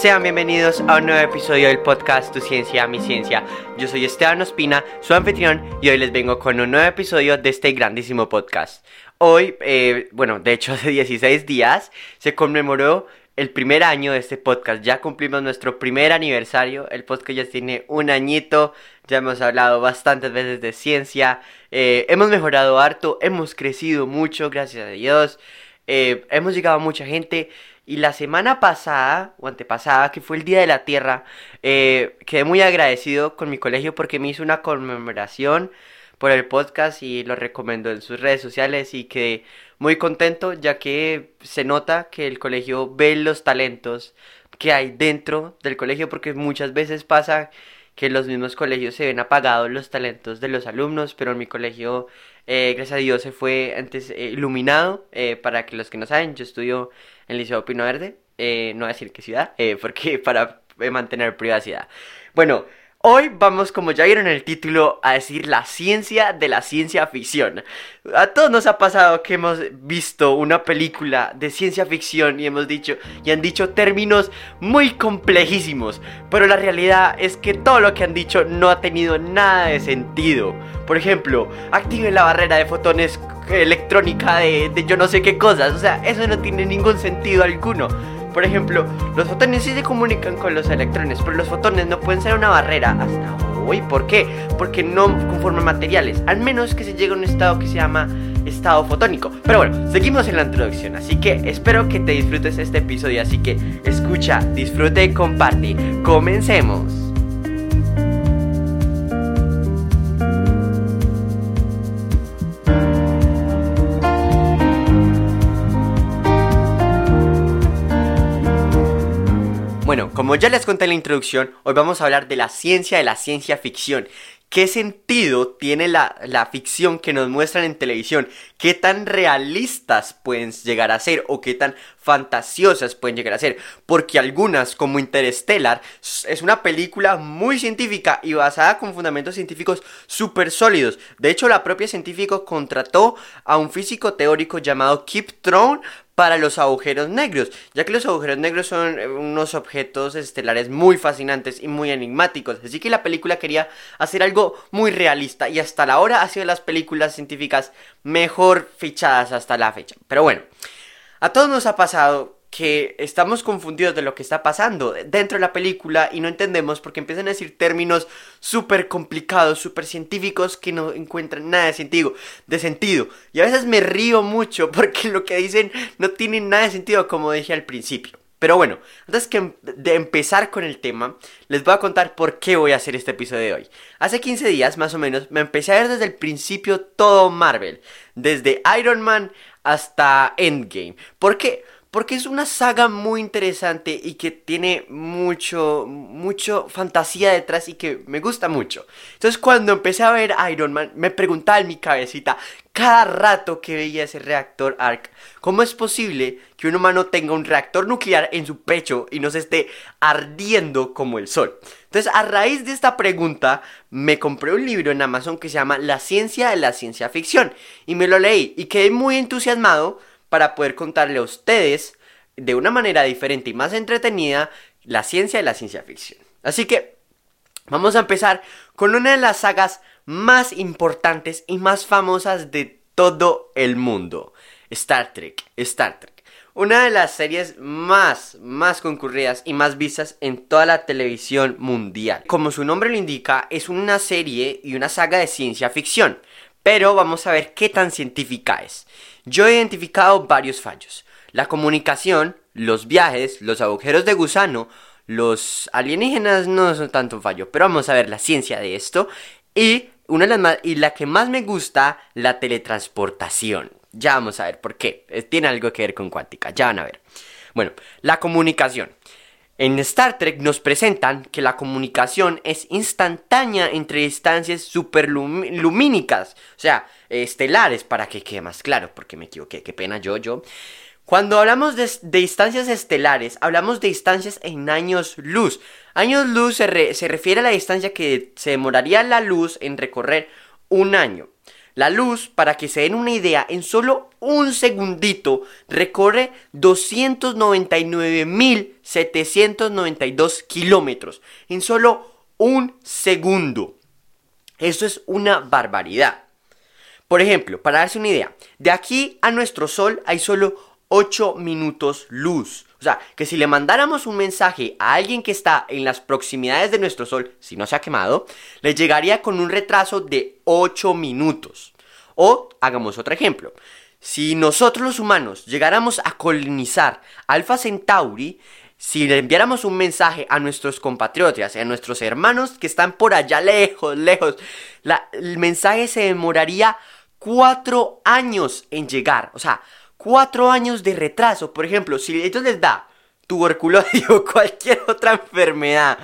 Sean bienvenidos a un nuevo episodio del podcast Tu Ciencia, Mi Ciencia. Yo soy Esteban Ospina, su anfitrión, y hoy les vengo con un nuevo episodio de este grandísimo podcast. Hoy, eh, bueno, de hecho hace 16 días, se conmemoró el primer año de este podcast. Ya cumplimos nuestro primer aniversario. El podcast ya tiene un añito. Ya hemos hablado bastantes veces de ciencia. Eh, hemos mejorado harto. Hemos crecido mucho, gracias a Dios. Eh, hemos llegado a mucha gente. Y la semana pasada, o antepasada, que fue el Día de la Tierra, eh, quedé muy agradecido con mi colegio porque me hizo una conmemoración por el podcast y lo recomendó en sus redes sociales y quedé muy contento ya que se nota que el colegio ve los talentos que hay dentro del colegio porque muchas veces pasa que los mismos colegios se ven apagados los talentos de los alumnos, pero en mi colegio, eh, gracias a Dios, se fue antes eh, iluminado. Eh, para que los que no saben, yo estudio en Liceo Pino Verde, no voy a decir qué ciudad, porque para mantener privacidad. Bueno, Hoy vamos, como ya vieron el título, a decir la ciencia de la ciencia ficción. A todos nos ha pasado que hemos visto una película de ciencia ficción y hemos dicho y han dicho términos muy complejísimos, pero la realidad es que todo lo que han dicho no ha tenido nada de sentido. Por ejemplo, activen la barrera de fotones electrónica de, de yo no sé qué cosas, o sea, eso no tiene ningún sentido alguno. Por ejemplo, los fotones sí se comunican con los electrones, pero los fotones no pueden ser una barrera hasta hoy. ¿Por qué? Porque no conforman materiales, al menos que se llegue a un estado que se llama estado fotónico. Pero bueno, seguimos en la introducción, así que espero que te disfrutes este episodio, así que escucha, disfrute y comparte. Comencemos. Como ya les conté en la introducción, hoy vamos a hablar de la ciencia de la ciencia ficción. ¿Qué sentido tiene la, la, ficción que nos muestran en televisión? ¿Qué tan realistas pueden llegar a ser o qué tan fantasiosas pueden llegar a ser? Porque algunas, como Interstellar, es una película muy científica y basada con fundamentos científicos súper sólidos. De hecho, la propia científico contrató a un físico teórico llamado Kip Thorne para los agujeros negros, ya que los agujeros negros son eh, unos objetos estelares muy fascinantes y muy enigmáticos. Así que la película quería hacer algo muy realista y hasta la hora ha sido las películas científicas mejor fichadas hasta la fecha. Pero bueno, a todos nos ha pasado que estamos confundidos de lo que está pasando dentro de la película y no entendemos porque empiezan a decir términos súper complicados, súper científicos que no encuentran nada de sentido, de sentido. Y a veces me río mucho porque lo que dicen no tiene nada de sentido como dije al principio. Pero bueno, antes que de empezar con el tema, les voy a contar por qué voy a hacer este episodio de hoy. Hace 15 días, más o menos, me empecé a ver desde el principio todo Marvel. Desde Iron Man hasta Endgame. ¿Por qué? Porque es una saga muy interesante y que tiene mucho, mucho fantasía detrás y que me gusta mucho. Entonces cuando empecé a ver Iron Man, me preguntaba en mi cabecita, cada rato que veía ese reactor ARC, ¿cómo es posible que un humano tenga un reactor nuclear en su pecho y no se esté ardiendo como el sol? Entonces, a raíz de esta pregunta, me compré un libro en Amazon que se llama La ciencia de la ciencia ficción y me lo leí y quedé muy entusiasmado para poder contarle a ustedes de una manera diferente y más entretenida la ciencia de la ciencia ficción. Así que vamos a empezar con una de las sagas más importantes y más famosas de todo el mundo. Star Trek. Star Trek. Una de las series más, más concurridas y más vistas en toda la televisión mundial. Como su nombre lo indica, es una serie y una saga de ciencia ficción. Pero vamos a ver qué tan científica es. Yo he identificado varios fallos. La comunicación, los viajes, los agujeros de gusano, los alienígenas no son tanto fallo, pero vamos a ver la ciencia de esto. Y, una de las y la que más me gusta, la teletransportación. Ya vamos a ver por qué. Eh, tiene algo que ver con cuántica, ya van a ver. Bueno, la comunicación. En Star Trek nos presentan que la comunicación es instantánea entre distancias superlumínicas, o sea, estelares, para que quede más claro, porque me equivoqué, qué pena yo, yo. Cuando hablamos de, distancias estelares, hablamos de distancias en años luz. Años luz se, se refiere a la distancia que se demoraría la luz en recorrer un año. La luz, para que se den una idea, en solo un segundito recorre 299.792 kilómetros. En solo un segundo. Eso es una barbaridad. Por ejemplo, para darse una idea, de aquí a nuestro Sol hay solo 8 minutos luz. O sea, que si le mandáramos un mensaje a alguien que está en las proximidades de nuestro Sol, si no se ha quemado, le llegaría con un retraso de 8 minutos. O, hagamos otro ejemplo, si nosotros los humanos llegáramos a colonizar Alpha Centauri, si le enviáramos un mensaje a nuestros compatriotas, a nuestros hermanos que están por allá lejos, lejos, el mensaje se demoraría cuatro años en llegar. O sea, cuatro años de retraso. Por ejemplo, si ellos les da tuberculosis o cualquier otra enfermedad,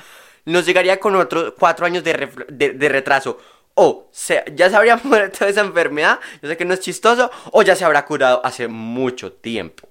nos llegaría con otros cuatro años de, retraso. O ya se habría muerto esa enfermedad, yo sé que no es chistoso, o ya se habrá curado hace mucho tiempo.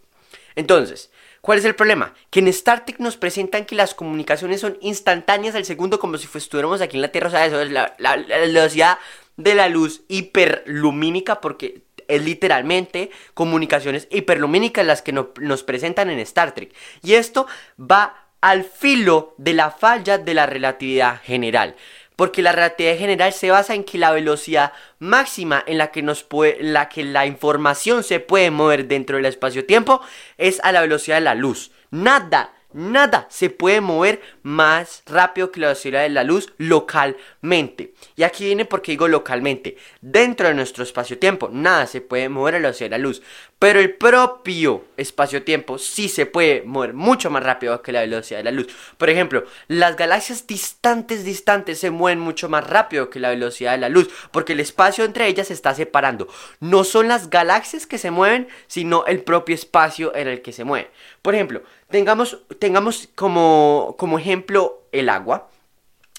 Entonces, ¿Cuál es el problema? Que en Star Trek nos presentan que las comunicaciones son instantáneas al segundo como si estuviéramos aquí en la Tierra. O sea, eso es la, velocidad de la luz hiperlumínica porque es literalmente comunicaciones hiperlumínicas las que nos presentan en Star Trek. Y esto va al filo de la falla de la relatividad general porque la relatividad general se basa en que la velocidad máxima en la que, nos puede, la, que la información se puede mover dentro del espacio-tiempo es a la velocidad de la luz. Nada, nada se puede mover más rápido que la velocidad de la luz localmente. Y aquí viene porque digo localmente. Dentro de nuestro espacio-tiempo, nada se puede mover a la velocidad de la luz. Pero el propio espacio-tiempo sí se puede mover mucho más rápido que la velocidad de la luz. Por ejemplo, las galaxias distantes, distantes se mueven mucho más rápido que la velocidad de la luz. Porque el espacio entre ellas se está separando. No son las galaxias que se mueven, sino el propio espacio en el que se mueve. Por ejemplo, tengamos, tengamos como, como ejemplo el agua.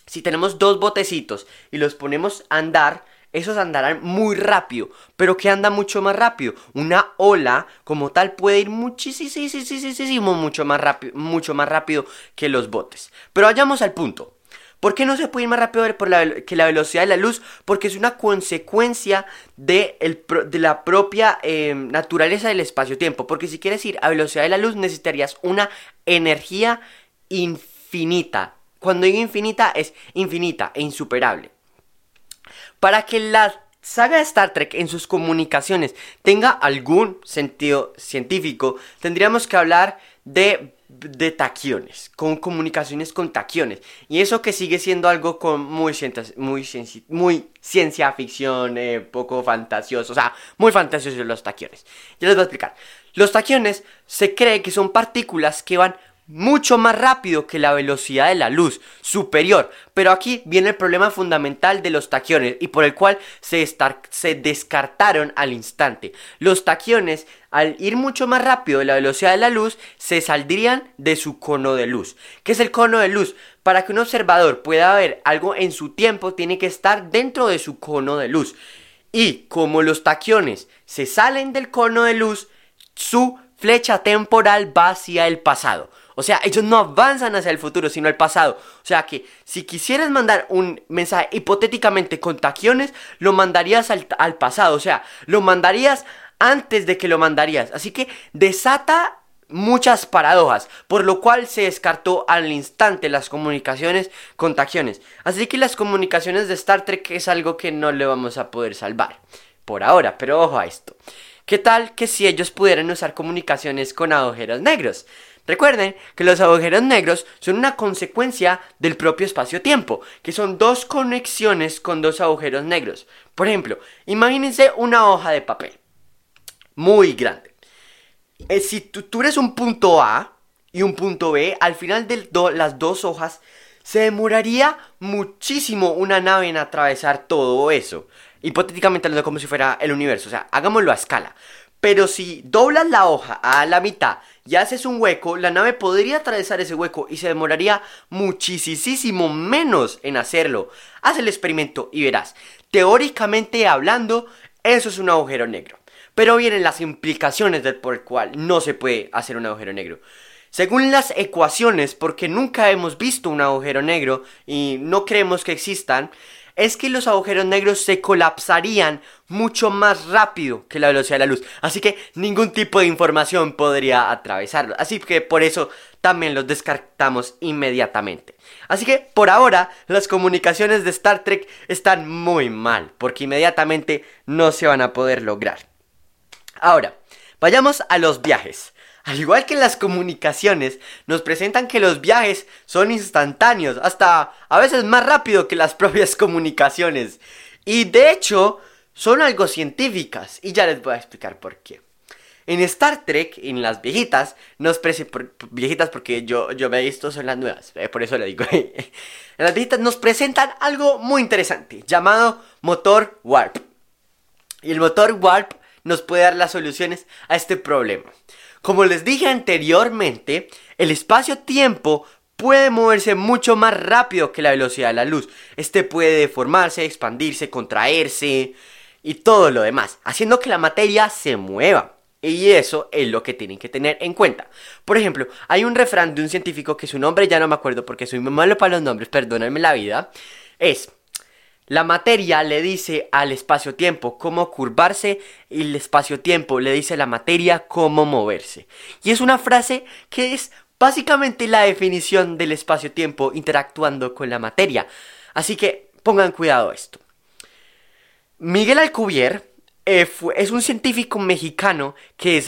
Si tenemos dos botecitos y los ponemos a andar, esos andarán muy rápido. Pero que anda mucho más rápido. Una ola como tal puede ir muchísimo, mucho más rápido, mucho más rápido que los botes. Pero vayamos al punto. ¿Por qué no se puede ir más rápido por que la velocidad de la luz? Porque es una consecuencia de, la propia em, naturaleza del espacio-tiempo. Porque si quieres ir a velocidad de la luz necesitarías una energía infinita. Cuando digo infinita es infinita e insuperable. Para que la saga de Star Trek en sus comunicaciones tenga algún sentido científico, tendríamos que hablar de, de taquiones, con comunicaciones con taquiones. Y eso que sigue siendo algo con muy, muy, ciencia ficción, eh, poco fantasioso, o sea, muy fantasiosos los taquiones. Ya les voy a explicar. Los taquiones se cree que son partículas que van mucho más rápido que la velocidad de la luz, superior. Pero aquí viene el problema fundamental de los taquiones y por el cual se, se, descartaron al instante. Los taquiones, al ir mucho más rápido de la velocidad de la luz, se saldrían de su cono de luz. ¿Qué es el cono de luz? Para que un observador pueda ver algo en su tiempo, tiene que estar dentro de su cono de luz. Y como los taquiones se salen del cono de luz, su flecha temporal va hacia el pasado. O sea, ellos no avanzan hacia el futuro, sino al pasado. O sea que si quisieras mandar un mensaje hipotéticamente con taquiones, lo mandarías al, pasado. O sea, lo mandarías antes de que lo mandarías. Así que desata muchas paradojas, por lo cual se descartó al instante las comunicaciones con taquiones. Así que las comunicaciones de Star Trek es algo que no le vamos a poder salvar. Por ahora, pero ojo a esto. ¿Qué tal que si ellos pudieran usar comunicaciones con agujeros negros? Recuerden que los agujeros negros son una consecuencia del propio espacio-tiempo, que son dos conexiones con dos agujeros negros. Por ejemplo, imagínense una hoja de papel muy grande. Eh, si tú, eres un punto A y un punto B, al final de las dos hojas se demoraría muchísimo una nave en atravesar todo eso. Hipotéticamente como si fuera el universo, o sea, hagámoslo a escala. Pero si doblas la hoja a la mitad y haces un hueco, la nave podría atravesar ese hueco y se demoraría muchísimo menos en hacerlo. Haz el experimento y verás. Teóricamente hablando, eso es un agujero negro. Pero vienen las implicaciones del por el cual no se puede hacer un agujero negro. Según las ecuaciones, porque nunca hemos visto un agujero negro y no creemos que existan, es que los agujeros negros se colapsarían mucho más rápido que la velocidad de la luz. Así que ningún tipo de información podría atravesarlo. Así que por eso también los descartamos inmediatamente. Así que por ahora las comunicaciones de Star Trek están muy mal, porque inmediatamente no se van a poder lograr. Ahora, vayamos a los viajes. Al igual que en las comunicaciones, nos presentan que los viajes son instantáneos, hasta a veces más rápido que las propias comunicaciones. Y de hecho, son algo científicas, y ya les voy a explicar por qué. En Star Trek, en las viejitas, nos presentan, viejitas porque yo, yo he visto, son las nuevas, eh, por eso le digo. en las viejitas nos presentan algo muy interesante, llamado motor warp. Y el motor warp nos puede dar las soluciones a este problema. Como les dije anteriormente, el espacio-tiempo puede moverse mucho más rápido que la velocidad de la luz. Este puede deformarse, expandirse, contraerse y todo lo demás, haciendo que la materia se mueva. Y eso es lo que tienen que tener en cuenta. Por ejemplo, hay un refrán de un científico que su nombre ya no me acuerdo porque soy muy malo para los nombres, perdónenme la vida. Es la materia le dice al espacio-tiempo cómo curvarse y el espacio-tiempo le dice a la materia cómo moverse. Y es una frase que es básicamente la definición del espacio-tiempo interactuando con la materia. Así que pongan cuidado a esto. Miguel Alcubierre eh, es un científico mexicano que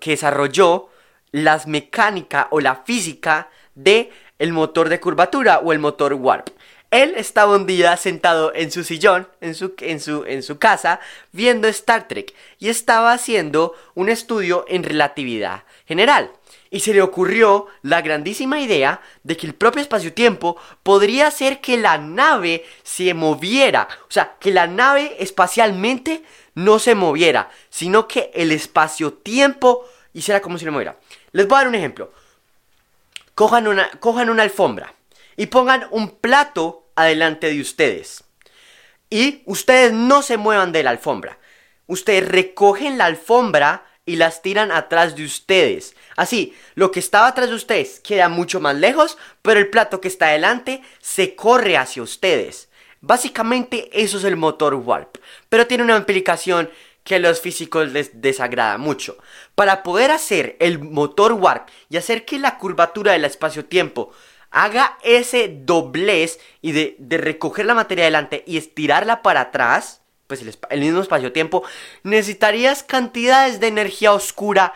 desarrolló, las mecánicas o la física de el motor de curvatura o el motor warp. Él estaba un día sentado en su sillón, en su, casa, viendo Star Trek y estaba haciendo un estudio en relatividad general. Y se le ocurrió la grandísima idea de que el propio espacio-tiempo podría hacer que la nave se moviera. O sea, que la nave espacialmente no se moviera, sino que el espacio-tiempo hiciera como si se moviera. Les voy a dar un ejemplo. Cojan una, cojan una alfombra y pongan un plato adelante de ustedes. Y ustedes no se muevan de la alfombra. Ustedes recogen la alfombra y las tiran atrás de ustedes. Así, lo que estaba atrás de ustedes queda mucho más lejos, pero el plato que está adelante se corre hacia ustedes. Básicamente eso es el motor warp, pero tiene una implicación que a los físicos les desagrada mucho. Para poder hacer el motor warp y hacer que la curvatura del espacio-tiempo haga ese doblez y de, recoger la materia adelante y estirarla para atrás, pues el, mismo espacio-tiempo, necesitarías cantidades de energía oscura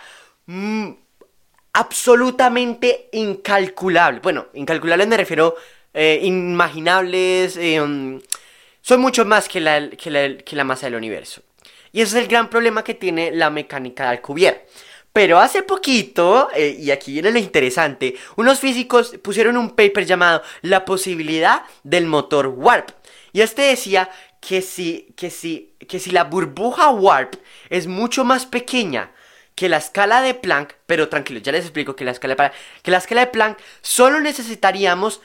mm, absolutamente incalculables. Bueno, incalculables me refiero eh, inimaginables, eh, mm, son mucho más que la, que, la, masa del universo. Y ese es el gran problema que tiene la mecánica de Alcubierre. Pero hace poquito, eh, y aquí viene lo interesante, unos físicos pusieron un paper llamado La posibilidad del motor warp. Y este decía que si, que si, que si la burbuja warp es mucho más pequeña que la escala de Planck, pero tranquilo, ya les explico que la escala de Planck, que la escala de Planck solo necesitaríamos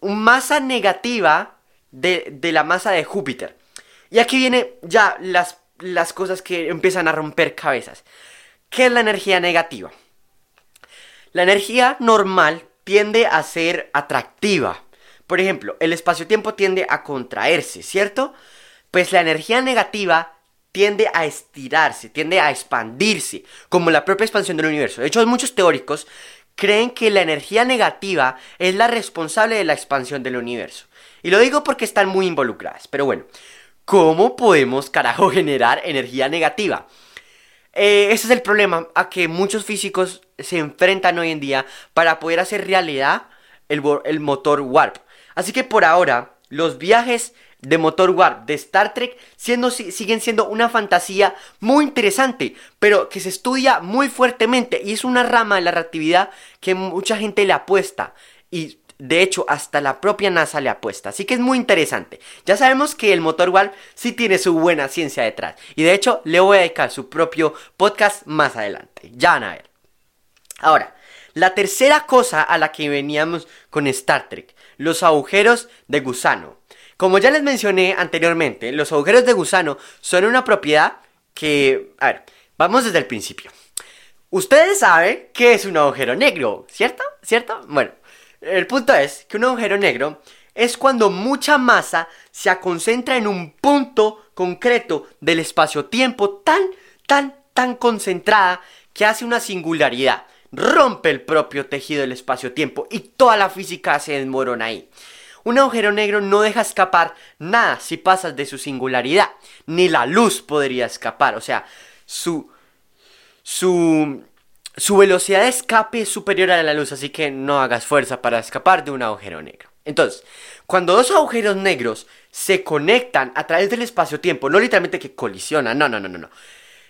masa negativa de, de, la masa de Júpiter. Y aquí viene ya las, las cosas que empiezan a romper cabezas. ¿Qué es la energía negativa? La energía normal tiende a ser atractiva. Por ejemplo, el espacio-tiempo tiende a contraerse, ¿cierto? Pues la energía negativa tiende a estirarse, tiende a expandirse, como la propia expansión del universo. De hecho, muchos teóricos creen que la energía negativa es la responsable de la expansión del universo. Y lo digo porque están muy involucradas. Pero bueno, ¿cómo podemos, carajo, generar energía negativa? Eh, ese es el problema a que muchos físicos se enfrentan hoy en día para poder hacer realidad el, el motor warp. Así que por ahora, los viajes de motor warp de Star Trek siguen siendo una fantasía muy interesante, pero que se estudia muy fuertemente y es una rama de la relatividad que mucha gente le apuesta. Y de hecho, hasta la propia NASA le apuesta. Así que es muy interesante. Ya sabemos que el motor warp sí tiene su buena ciencia detrás. Y de hecho, le voy a dedicar su propio podcast más adelante. Ya van a ver. Ahora, la tercera cosa a la que veníamos con Star Trek. Los agujeros de gusano. Como ya les mencioné anteriormente, los agujeros de gusano son una propiedad que... A ver, vamos desde el principio. Ustedes saben que es un agujero negro, ¿cierto? ¿Cierto? Bueno, el punto es que un agujero negro es cuando mucha masa se concentra en un punto concreto del espacio-tiempo tan, tan, tan concentrada que hace una singularidad. Rompe el propio tejido del espacio-tiempo y toda la física se desmorona ahí. Un agujero negro no deja escapar nada si pasas de su singularidad. Ni la luz podría escapar. O sea, su, su, su velocidad de escape es superior a la luz, así que no hagas fuerza para escapar de un agujero negro. Entonces, cuando dos agujeros negros se conectan a través del espacio-tiempo, no literalmente que colisionan, no, no, no, no, no.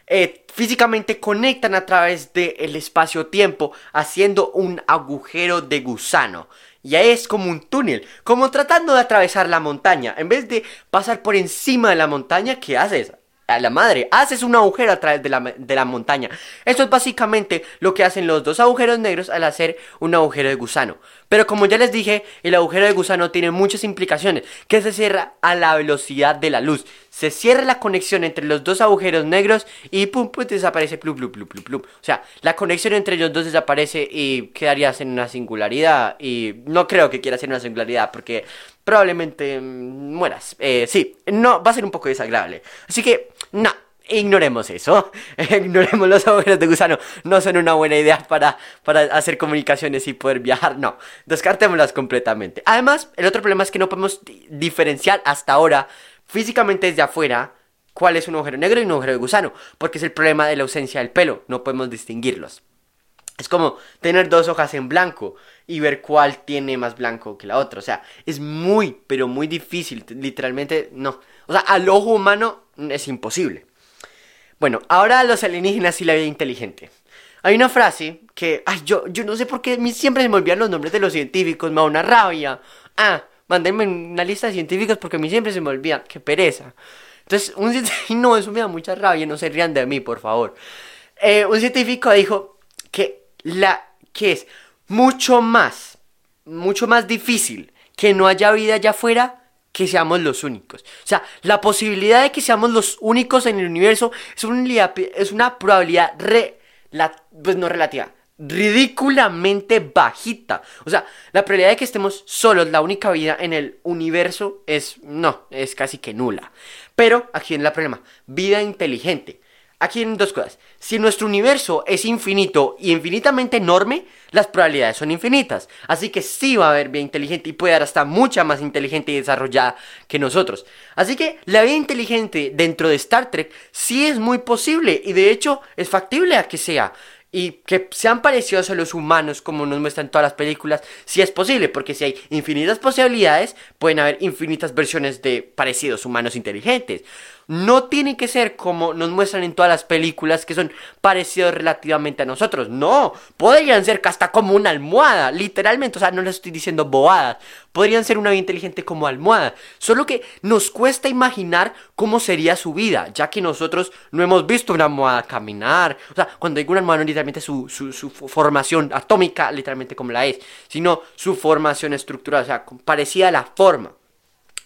Eh, físicamente conectan a través del espacio-tiempo haciendo un agujero de gusano. Ya es como un túnel, como tratando de atravesar la montaña. En vez de pasar por encima de la montaña, ¿qué haces? A la madre, haces un agujero a través de la, de la, montaña. Esto es básicamente lo que hacen los dos agujeros negros al hacer un agujero de gusano. Pero como ya les dije, el agujero de gusano tiene muchas implicaciones, que se cierra a la velocidad de la luz. Se cierra la conexión entre los dos agujeros negros y pum, pum, desaparece plum, plum, plum, plum, plum. O sea, la conexión entre ellos dos desaparece y quedarías en una singularidad. Y no creo que quieras en una singularidad porque probablemente mm, mueras. Eh, sí, no, va a ser un poco desagradable. Así que, no, ignoremos eso. ignoremos los agujeros de gusano. No son una buena idea para, para hacer comunicaciones y poder viajar. No, descartémoslas completamente. Además, el otro problema es que no podemos diferenciar hasta ahora, físicamente desde afuera, cuál es un agujero negro y un agujero de gusano. Porque es el problema de la ausencia del pelo. No podemos distinguirlos. Es como tener dos hojas en blanco y ver cuál tiene más blanco que la otra. O sea, es muy, pero muy difícil. Literalmente, no. O sea, al ojo humano es imposible. Bueno, ahora los alienígenas y la vida inteligente. Hay una frase que, ay, yo, yo no sé por qué siempre se me olvidan los nombres de los científicos, me da una rabia. Ah, mándenme una lista de científicos porque a mí siempre se me olvida, qué pereza. Entonces, un científico, no, eso me da mucha rabia, no se rían de mí, por favor. Eh, un científico dijo que la que es mucho más, mucho más difícil que no haya vida allá afuera que seamos los únicos. O sea, la posibilidad de que seamos los únicos en el universo es, es una probabilidad re, pues no relativa, ridículamente bajita. O sea, la probabilidad de que estemos solos, la única vida en el universo es, no, es casi que nula. Pero aquí viene el problema, vida inteligente. Aquí hay dos cosas. Si nuestro universo es infinito y infinitamente enorme, las probabilidades son infinitas. Así que sí va a haber vida inteligente y puede dar hasta mucha más inteligente y desarrollada que nosotros. Así que la vida inteligente dentro de Star Trek sí es muy posible y de hecho es factible a que sea y que sean parecidos a los humanos como nos muestran todas las películas, si es posible, porque si hay infinitas posibilidades, pueden haber infinitas versiones de parecidos humanos inteligentes. No tiene que ser como nos muestran en todas las películas que son parecidos relativamente a nosotros. No, podrían ser hasta como una almohada, literalmente, o sea, no les estoy diciendo bobadas. Podrían ser una vida inteligente como almohada. Solo que nos cuesta imaginar cómo sería su vida, ya que nosotros no hemos visto una almohada caminar. O sea, cuando digo una almohada, no literalmente su, su, su formación atómica, literalmente como la es, sino su formación estructural, o sea, parecida a la forma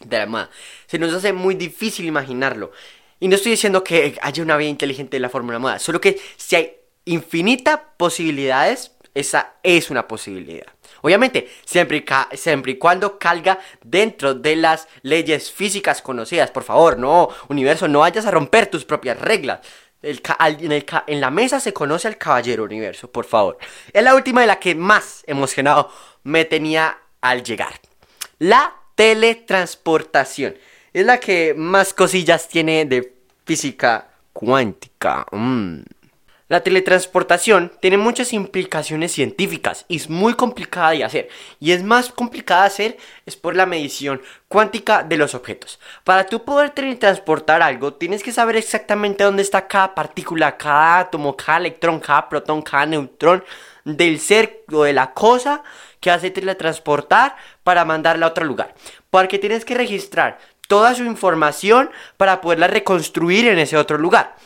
de la almohada. Se nos hace muy difícil imaginarlo. Y no estoy diciendo que haya una vida inteligente de la forma de la almohada, solo que si hay infinitas posibilidades, esa es una posibilidad. Obviamente, siempre y, siempre y cuando calga dentro de las leyes físicas conocidas. Por favor, no, universo, no vayas a romper tus propias reglas. En, en, la mesa se conoce al caballero universo, por favor. Es la última de la que más emocionado me tenía al llegar. La teletransportación. Es la que más cosillas tiene de física cuántica. Mm. La teletransportación tiene muchas implicaciones científicas y es muy complicada de hacer. Y es más complicada de hacer es por la medición cuántica de los objetos. Para tú poder teletransportar algo, tienes que saber exactamente dónde está cada partícula, cada átomo, cada electrón, cada protón, cada neutrón del ser o de la cosa que hace teletransportar para mandarla a otro lugar. Porque tienes que registrar toda su información para poderla reconstruir en ese otro lugar.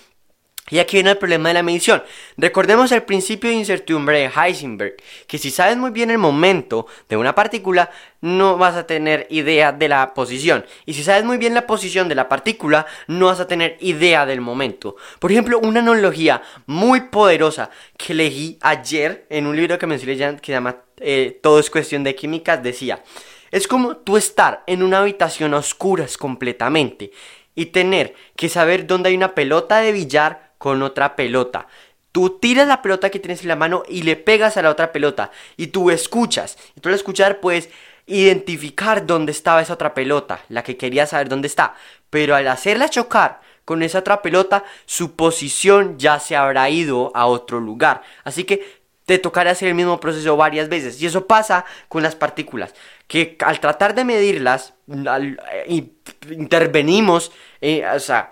Y aquí viene el problema de la medición. Recordemos el principio de incertidumbre de Heisenberg, que si sabes muy bien el momento de una partícula, no vas a tener idea de la posición. Y si sabes muy bien la posición de la partícula, no vas a tener idea del momento. Por ejemplo, una analogía muy poderosa que leí ayer en un libro que me que se llama eh, Todo es cuestión de química, decía, Es como tú estar en una habitación a oscuras completamente y tener que saber dónde hay una pelota de billar con otra pelota. Tú tiras la pelota que tienes en la mano y le pegas a la otra pelota y tú escuchas. Y tú al escuchar puedes identificar dónde estaba esa otra pelota, la que quería saber dónde está. Pero al hacerla chocar con esa otra pelota, su posición ya se habrá ido a otro lugar. Así que te tocará hacer el mismo proceso varias veces. Y eso pasa con las partículas, que al tratar de medirlas, eh, intervenimos, eh, o sea,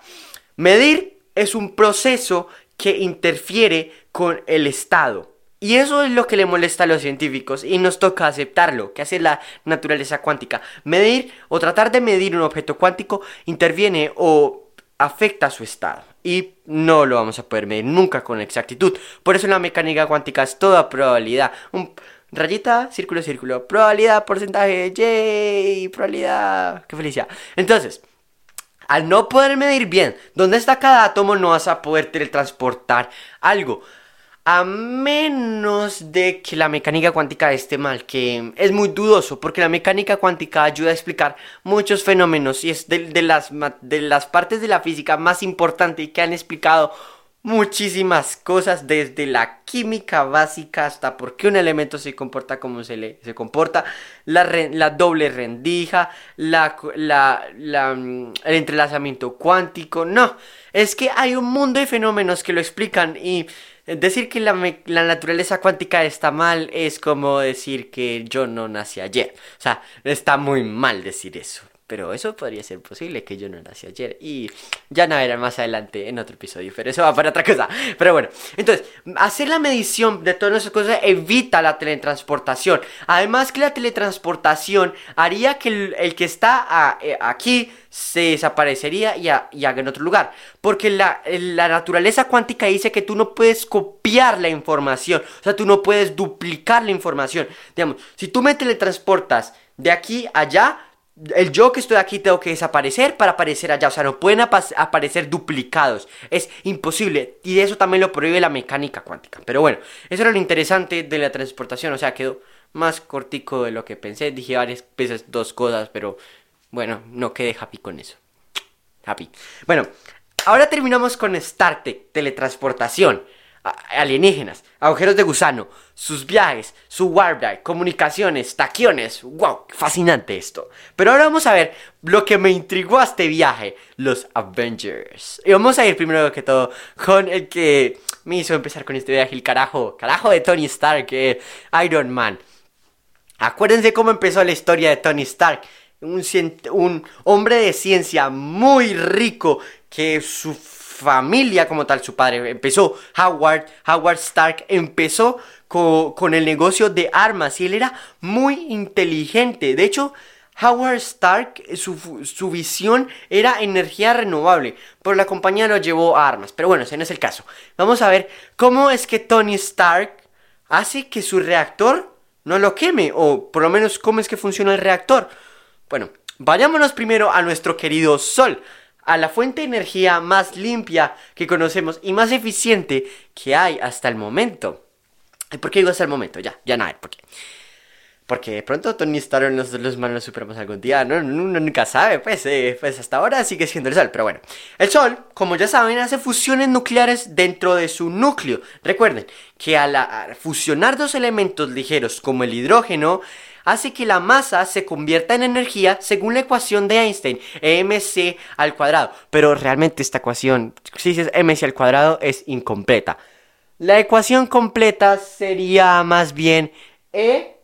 medir es un proceso que interfiere con el estado. Y eso es lo que le molesta a los científicos y nos toca aceptarlo, que hace la naturaleza cuántica. Medir o tratar de medir un objeto cuántico interviene o afecta su estado y no lo vamos a poder medir nunca con exactitud. Por eso la mecánica cuántica es toda probabilidad. Un rayita, círculo, círculo, probabilidad, porcentaje, y probabilidad, qué felicidad. Entonces, al no poder medir bien dónde está cada átomo, no vas a poder teletransportar algo. A menos de que la mecánica cuántica esté mal, que es muy dudoso, porque la mecánica cuántica ayuda a explicar muchos fenómenos y es de, las, de las partes de la física más importantes que han explicado muchísimas cosas, desde la química básica hasta por qué un elemento se comporta como se, le, se comporta, la, la doble rendija, la, la, mm, el entrelazamiento cuántico. No, es que hay un mundo de fenómenos que lo explican y Decir que la, naturaleza cuántica está mal es como decir que yo no nací ayer. O sea, está muy mal decir eso. Pero eso podría ser posible que yo no nací ayer. Y ya no era más adelante en otro episodio. Pero eso va para otra cosa. Pero bueno. Entonces, hacer la medición de todas esas cosas evita la teletransportación. Además que la teletransportación haría que el, que está eh, aquí se desaparecería y, haga en otro lugar. Porque la, la, naturaleza cuántica dice que tú no puedes copiar la información. O sea, tú no puedes duplicar la información. Digamos, si tú me teletransportas de aquí a allá, el yo que estoy aquí tengo que desaparecer para aparecer allá. O sea, no pueden aparecer duplicados. Es imposible. Y eso también lo prohíbe la mecánica cuántica. Pero bueno, eso era lo interesante de la transportación. O sea, quedó más cortico de lo que pensé. Dije varias veces dos cosas, pero bueno, no quedé happy con eso. Happy. Bueno, ahora terminamos con Star Trek, teletransportación, alienígenas, agujeros de gusano, sus viajes, su warp comunicaciones, taquiones. ¡Wow! Fascinante esto. Pero ahora vamos a ver lo que me intrigó a este viaje, los Avengers. Y vamos a ir primero que todo con el que me hizo empezar con este viaje, el carajo, carajo de Tony Stark, que Iron Man. Acuérdense cómo empezó la historia de Tony Stark un, hombre de ciencia muy rico que su familia como tal, su padre empezó, Howard, Howard Stark empezó con el negocio de armas y él era muy inteligente. De hecho, Howard Stark, su, su, visión era energía renovable, pero la compañía lo llevó a armas. Pero bueno, ese no es el caso. Vamos a ver cómo es que Tony Stark hace que su reactor no lo queme, o por lo menos cómo es que funciona el reactor. Bueno, vayámonos primero a nuestro querido Sol, a la fuente de energía más limpia que conocemos y más eficiente que hay hasta el momento. ¿Por qué digo hasta el momento? Ya, ya nada, ¿por qué? Porque de pronto Tony Stark nosotros los humanos superamos algún día, ¿no? Uno nunca sabe, pues, eh, pues hasta ahora sigue siendo el Sol, pero bueno. El Sol, como ya saben, hace fusiones nucleares dentro de su núcleo. Recuerden que al fusionar dos elementos ligeros como el hidrógeno, hace que la masa se convierta en energía según la ecuación de Einstein, mc al cuadrado. Pero realmente esta ecuación, si dices mc al cuadrado, es incompleta. La ecuación completa sería más bien e,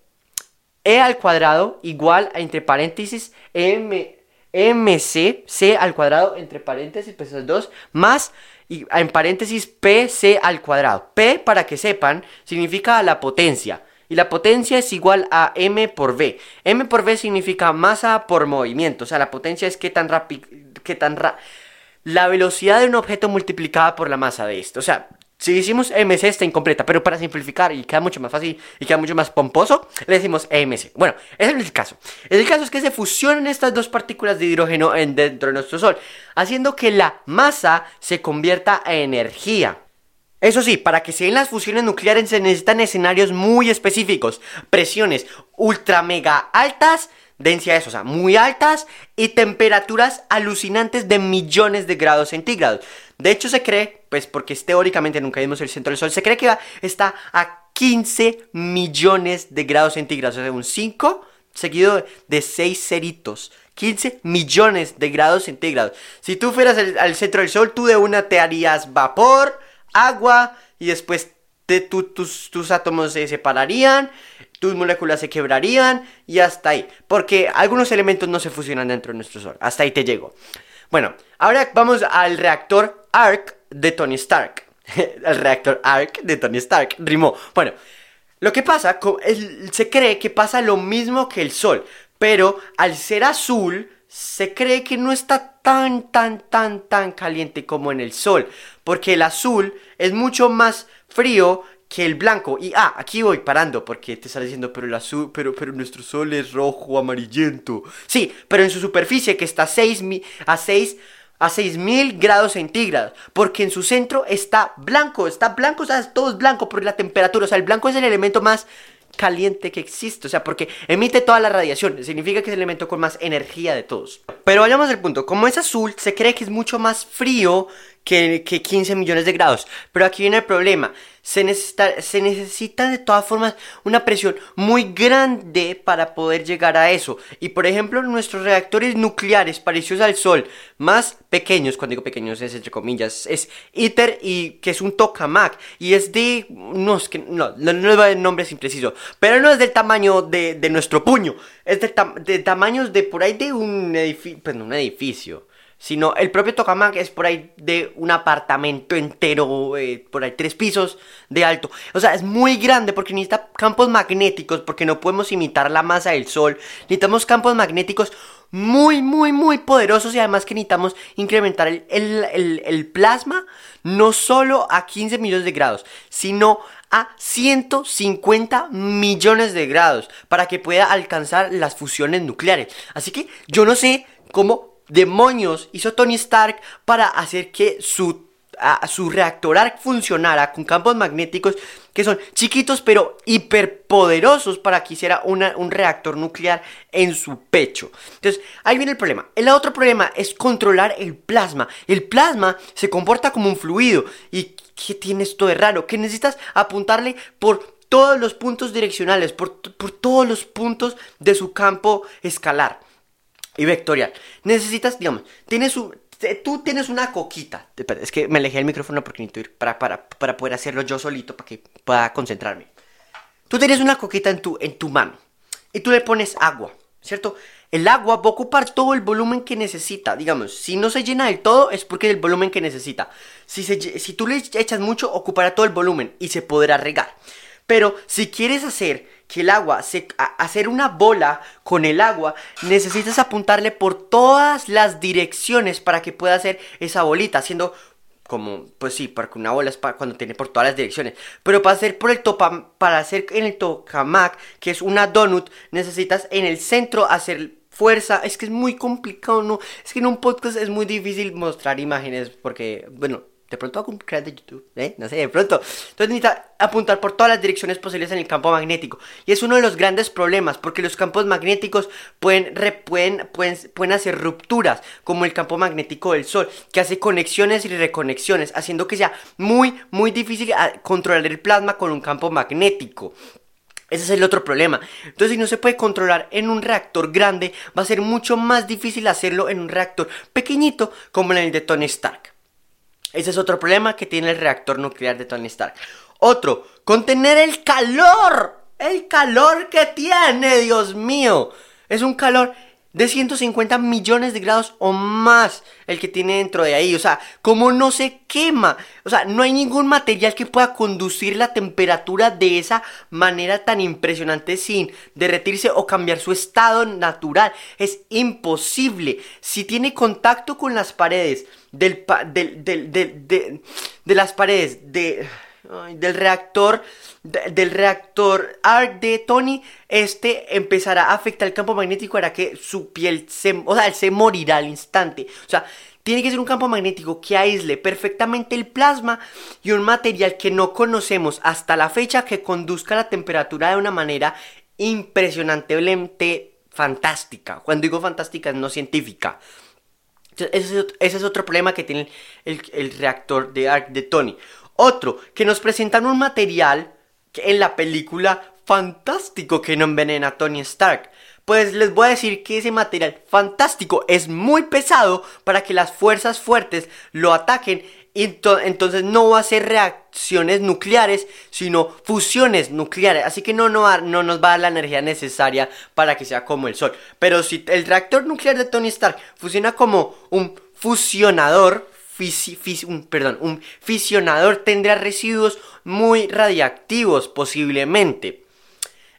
e al cuadrado igual a entre paréntesis m, mc c al cuadrado entre paréntesis pues 2 más y en paréntesis pc al cuadrado. P para que sepan significa la potencia y la potencia es igual a m por v. m por v significa masa por movimiento, o sea, la potencia es qué tan rápido, qué tan la velocidad de un objeto multiplicada por la masa de esto. O sea, si decimos MC está incompleta, pero para simplificar y queda mucho más fácil y queda mucho más pomposo, le decimos MC. Bueno, ese es el caso. El caso es que se fusionan estas dos partículas de hidrógeno en, dentro de nuestro Sol, haciendo que la masa se convierta en energía. Eso sí, para que se den las fusiones nucleares se necesitan escenarios muy específicos, presiones ultra mega altas densidades, o sea, muy altas y temperaturas alucinantes de millones de grados centígrados. De hecho, se cree, pues porque teóricamente nunca vimos el centro del Sol, se cree que está a 15 millones de grados centígrados, o sea, un 5 seguido de 6 ceritos. 15 millones de grados centígrados. Si tú fueras al, centro del Sol, tú de una te harías vapor, agua y después tus, átomos se separarían, tus moléculas se quebrarían y hasta ahí. Porque algunos elementos no se fusionan dentro de nuestro Sol. Hasta ahí te llego. Bueno, ahora vamos al reactor ARC de Tony Stark. el reactor ARC de Tony Stark. Rimó. Bueno, lo que pasa, se cree que pasa lo mismo que el Sol. Pero al ser azul, se cree que no está tan, tan, tan, tan caliente como en el Sol. Porque el azul es mucho más frío que el blanco. Y ah, aquí voy parando porque te está diciendo, pero el azul, pero, pero nuestro sol es rojo, amarillento. Sí, pero en su superficie que está a 6, a 6 a 6000 grados centígrados, porque en su centro está blanco, está blanco, o sea, todo es blanco por la temperatura, o sea, el blanco es el elemento más caliente que existe, o sea, porque emite toda la radiación, significa que es el elemento con más energía de todos. Pero vayamos al punto, como es azul, se cree que es mucho más frío que, 15 millones de grados. Pero aquí viene el problema. Se necesita, se necesita de todas formas una presión muy grande para poder llegar a eso. Y por ejemplo, nuestros reactores nucleares parecidos al Sol, más pequeños, cuando digo pequeños es entre comillas, es ITER y que es un tokamak. Y es de. No, es que, no, no, no es nombres impreciso. Pero no es del tamaño de, nuestro puño. Es de, de tamaños de por ahí de un edificio. Pues no, un edificio sino el propio tokamak es por ahí de un apartamento entero, eh, por ahí tres pisos de alto. O sea, es muy grande porque necesita campos magnéticos, porque no podemos imitar la masa del Sol. Necesitamos campos magnéticos muy, muy, muy poderosos y además que necesitamos incrementar el, el plasma no solo a 15 millones de grados, sino a 150 millones de grados para que pueda alcanzar las fusiones nucleares. Así que yo no sé cómo demonios hizo Tony Stark para hacer que su, su reactor ARC funcionara con campos magnéticos que son chiquitos pero hiperpoderosos para que hiciera un reactor nuclear en su pecho. Entonces, ahí viene el problema. El otro problema es controlar el plasma. El plasma se comporta como un fluido. ¿Y qué tiene esto de raro? Que necesitas apuntarle por todos los puntos direccionales, por, por todos los puntos de su campo escalar y vectorial. Necesitas, digamos, tienes un, tú tienes una coquita. Es que me alejé el micrófono porque necesito ir para, para, para poder hacerlo yo solito, para que pueda concentrarme. Tú tienes una coquita en tu, en tu mano y tú le pones agua, ¿cierto? El agua va a ocupar todo el volumen que necesita. Digamos, si no se llena del todo es porque es el volumen que necesita. Si, si tú le echas mucho, ocupará todo el volumen y se podrá regar. Pero si quieres hacer que el agua, se, hacer una bola con el agua, necesitas apuntarle por todas las direcciones para que pueda hacer esa bolita, haciendo como, pues sí, porque una bola es cuando tiene por todas las direcciones. Pero para hacer por el topa, para hacer en el tokamak, que es una donut, necesitas en el centro hacer fuerza. Es que es muy complicado, ¿no? Es que en un podcast es muy difícil mostrar imágenes porque, bueno, de pronto hago un canal de YouTube, ¿eh? No sé, de pronto. Entonces necesita apuntar por todas las direcciones posibles en el campo magnético. Y es uno de los grandes problemas, porque los campos magnéticos pueden, pueden, pueden, hacer rupturas, como el campo magnético del Sol, que hace conexiones y reconexiones, haciendo que sea muy, muy difícil ah, controlar el plasma con un campo magnético. Ese es el otro problema. Entonces, si no se puede controlar en un reactor grande, va a ser mucho más difícil hacerlo en un reactor pequeñito como en el de Tony Stark. Ese es otro problema que tiene el reactor nuclear de Tony Stark. Otro, contener el calor. El calor que tiene, Dios mío. Es un calor de 150 millones de grados o más el que tiene dentro de ahí. O sea, como no se quema. O sea, no hay ningún material que pueda conducir la temperatura de esa manera tan impresionante sin derretirse o cambiar su estado natural. Es imposible. Si tiene contacto con las paredes del, del, del, de, de las paredes de del reactor del reactor ARC de Tony, este empezará a afectar el campo magnético hará que su piel se, o sea, se morirá al instante. O sea, tiene que ser un campo magnético que aísle perfectamente el plasma y un material que no conocemos hasta la fecha que conduzca la temperatura de una manera impresionantemente fantástica. Cuando digo fantástica, no científica. Ese es, otro problema que tiene el, reactor de Arc de Tony. Otro, que nos presentan un material en la película fantástico que no envenena a Tony Stark. Pues les voy a decir que ese material fantástico es muy pesado para que las fuerzas fuertes lo ataquen entonces no va a ser reacciones nucleares, sino fusiones nucleares. Así que no, no, no nos va a dar la energía necesaria para que sea como el Sol. Pero si el reactor nuclear de Tony Stark funciona como un fusionador, perdón, un fisionador tendrá residuos muy radiactivos posiblemente.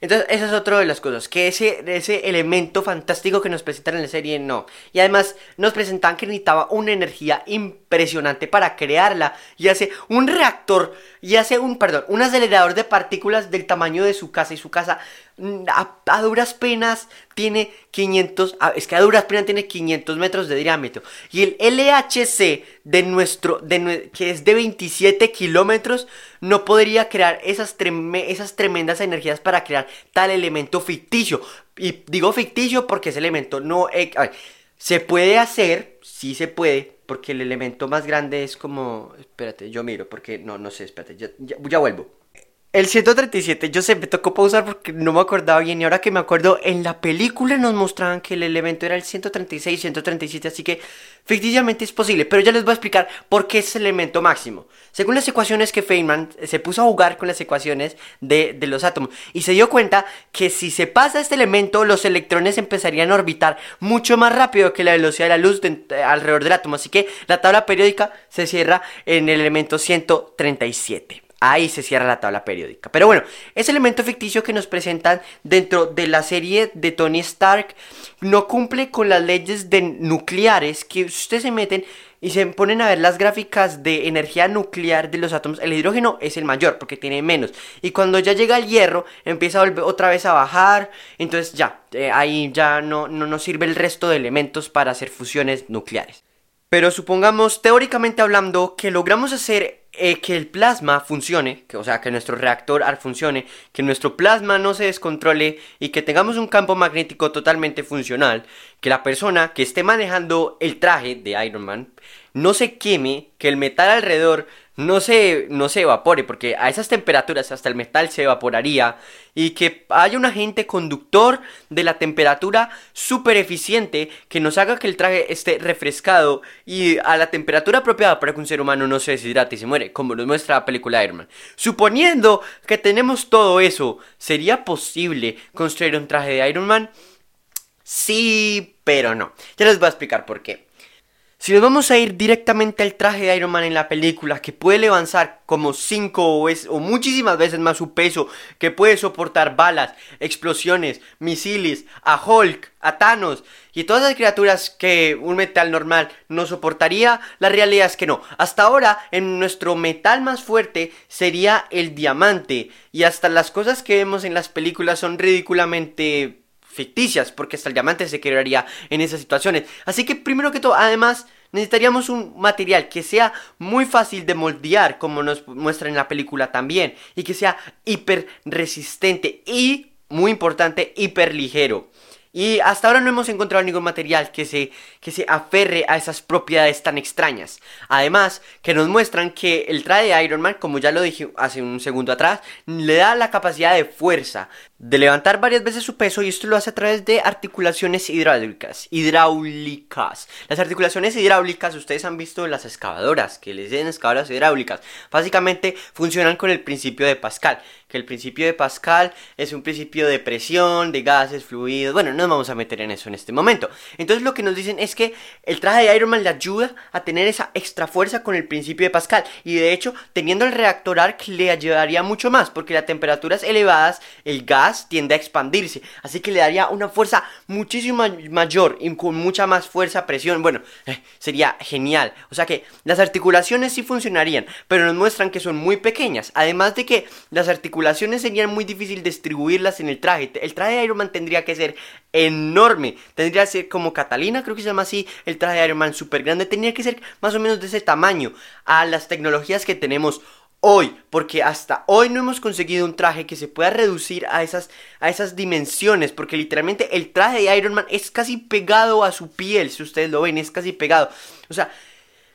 Entonces, esa es otra de las cosas, que ese, ese elemento fantástico que nos presentan en la serie no. Y además nos presentaban que necesitaba una energía impresionante para crearla. Y hace un reactor, y hace un, perdón, un acelerador de partículas del tamaño de su casa. Y su casa mm, a, duras penas tiene 500, es que a duras penas tiene 500 metros de diámetro. Y el LHC de nuestro, de, que es de 27 kilómetros, no podría crear esas, esas tremendas energías para crear tal elemento ficticio. Y digo ficticio porque ese elemento no... Eh, se puede hacer, sí se puede, porque el elemento más grande es como... Espérate, yo miro, porque no, no sé, espérate, ya vuelvo. El 137, yo sé, me tocó pausar porque no me acordaba bien y ahora que me acuerdo, en la película nos mostraban que el elemento era el 136, 137, así que ficticiamente es posible, pero ya les voy a explicar por qué es el elemento máximo. Según las ecuaciones que Feynman se puso a jugar con las ecuaciones de, de los átomos y se dio cuenta que si se pasa este elemento, los electrones empezarían a orbitar mucho más rápido que la velocidad de la luz alrededor del átomo, así que la tabla periódica se cierra en el elemento 137. Ahí se cierra la tabla periódica. Pero bueno, ese elemento ficticio que nos presentan dentro de la serie de Tony Stark no cumple con las leyes de nucleares que ustedes se meten y se ponen a ver las gráficas de energía nuclear de los átomos. El hidrógeno es el mayor porque tiene menos. Y cuando ya llega el hierro, empieza a volver otra vez a bajar. Entonces ya, eh, ahí ya no, no nos sirve el resto de elementos para hacer fusiones nucleares. Pero supongamos, teóricamente hablando, que logramos hacer eh, que el plasma funcione, que, o sea, que nuestro reactor funcione, que nuestro plasma no se descontrole y que tengamos un campo magnético totalmente funcional, que la persona que esté manejando el traje de Iron Man no se queme, que el metal alrededor no se, no se evapore, porque a esas temperaturas hasta el metal se evaporaría, y que haya un agente conductor de la temperatura súper eficiente que nos haga que el traje esté refrescado y a la temperatura apropiada para que un ser humano no se deshidrate y se muere, como nos muestra la película Iron Man. Suponiendo que tenemos todo eso, ¿sería posible construir un traje de Iron Man? Sí, pero no. Ya les voy a explicar por qué. Si nos vamos a ir directamente al traje de Iron Man en la película, que puede levantar como 5 o, o, muchísimas veces más su peso, que puede soportar balas, explosiones, misiles, a Hulk, a Thanos y todas las criaturas que un metal normal no soportaría, la realidad es que no. Hasta ahora, en nuestro metal más fuerte sería el diamante, y hasta las cosas que vemos en las películas son ridículamente ficticias, porque hasta el diamante se quebraría en esas situaciones. Así que primero que todo, además, necesitaríamos un material que sea muy fácil de moldear, como nos muestra en la película también, y que sea hiper resistente y, muy importante, hiper ligero. Y hasta ahora no hemos encontrado ningún material que se, que se aferre a esas propiedades tan extrañas. Además, que nos muestran que el traje de Iron Man, como ya lo dije hace un segundo atrás, le da la capacidad de fuerza, de levantar varias veces su peso y esto lo hace a través de articulaciones hidráulicas. Hidráulicas. Las articulaciones hidráulicas, ustedes han visto las excavadoras, que les den excavadoras hidráulicas. Básicamente funcionan con el principio de Pascal, que el principio de Pascal es un principio de presión, de gases, fluidos. Bueno, no nos vamos a meter en eso en este momento. Entonces lo que nos dicen es que el traje de Iron Man le ayuda a tener esa extra fuerza con el principio de Pascal. Y de hecho, teniendo el reactor ARC le ayudaría mucho más, porque a temperaturas elevadas el gas tiende a expandirse, así que le daría una fuerza muchísimo mayor y con mucha más fuerza, presión, bueno, eh, sería genial. O sea que las articulaciones sí funcionarían, pero nos muestran que son muy pequeñas, además de que las articulaciones serían muy difícil distribuirlas en el traje. El traje de Iron Man tendría que ser enorme, tendría que ser como Catalina, creo que se llama así, el traje de Iron Man súper grande, tendría que ser más o menos de ese tamaño. A las tecnologías que tenemos hoy, porque hasta hoy no hemos conseguido un traje que se pueda reducir a esas, a esas dimensiones, porque literalmente el traje de Iron Man es casi pegado a su piel, si ustedes lo ven, es casi pegado. O sea,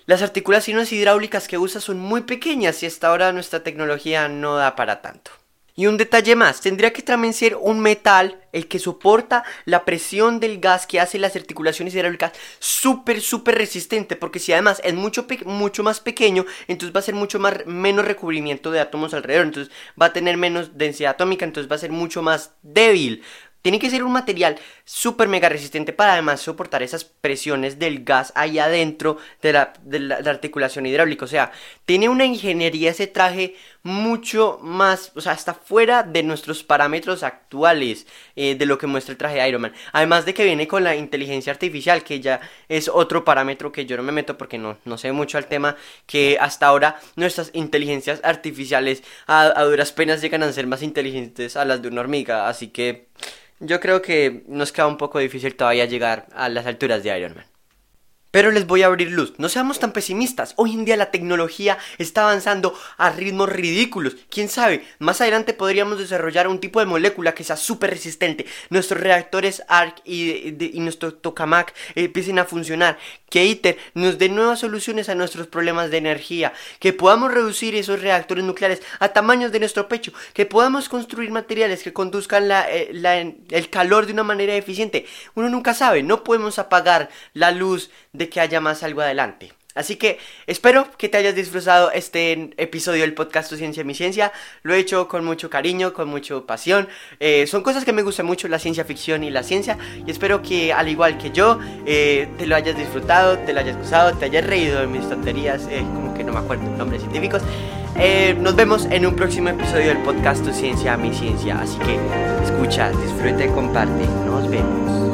las articulaciones hidráulicas que usa son muy pequeñas y hasta ahora nuestra tecnología no da para tanto. Y un detalle más, tendría que también ser un metal el que soporta la presión del gas que hace las articulaciones hidráulicas súper, súper resistente, porque si además es mucho, mucho más pequeño, entonces va a ser mucho más, menos recubrimiento de átomos alrededor, entonces va a tener menos densidad atómica, entonces va a ser mucho más débil. Tiene que ser un material súper mega resistente para además soportar esas presiones del gas ahí adentro de la, articulación hidráulica. O sea, tiene una ingeniería ese traje mucho más, o sea, está fuera de nuestros parámetros actuales eh, de lo que muestra el traje de Iron Man. Además de que viene con la inteligencia artificial, que ya es otro parámetro que yo no me meto porque no, no sé mucho al tema, que hasta ahora nuestras inteligencias artificiales a, a duras penas llegan a ser más inteligentes a las de una hormiga. Así que yo creo que nos queda un poco difícil todavía llegar a las alturas de Iron Man. Pero les voy a abrir luz, no seamos tan pesimistas, hoy en día la tecnología está avanzando a ritmos ridículos, quién sabe, más adelante podríamos desarrollar un tipo de molécula que sea súper resistente, nuestros reactores ARC y, nuestro tokamak empiecen a funcionar, que ITER nos dé nuevas soluciones a nuestros problemas de energía, que podamos reducir esos reactores nucleares a tamaños de nuestro pecho, que podamos construir materiales que conduzcan eh, el calor de una manera eficiente, uno nunca sabe, no podemos apagar la luz de que haya más algo adelante. Así que espero que te hayas disfrutado este episodio del podcast Tu Ciencia Mi Ciencia. Lo he hecho con mucho cariño, con mucha pasión. Eh, son cosas que me gustan mucho, la ciencia ficción y la ciencia. Y espero que al igual que yo, eh, te lo hayas disfrutado, te lo hayas gozado, te hayas reído de mis tonterías, eh, como que no me acuerdo nombres científicos. nos vemos en un próximo episodio del podcast Tu Ciencia Mi Ciencia. Así que escucha, disfrute, comparte. Nos vemos.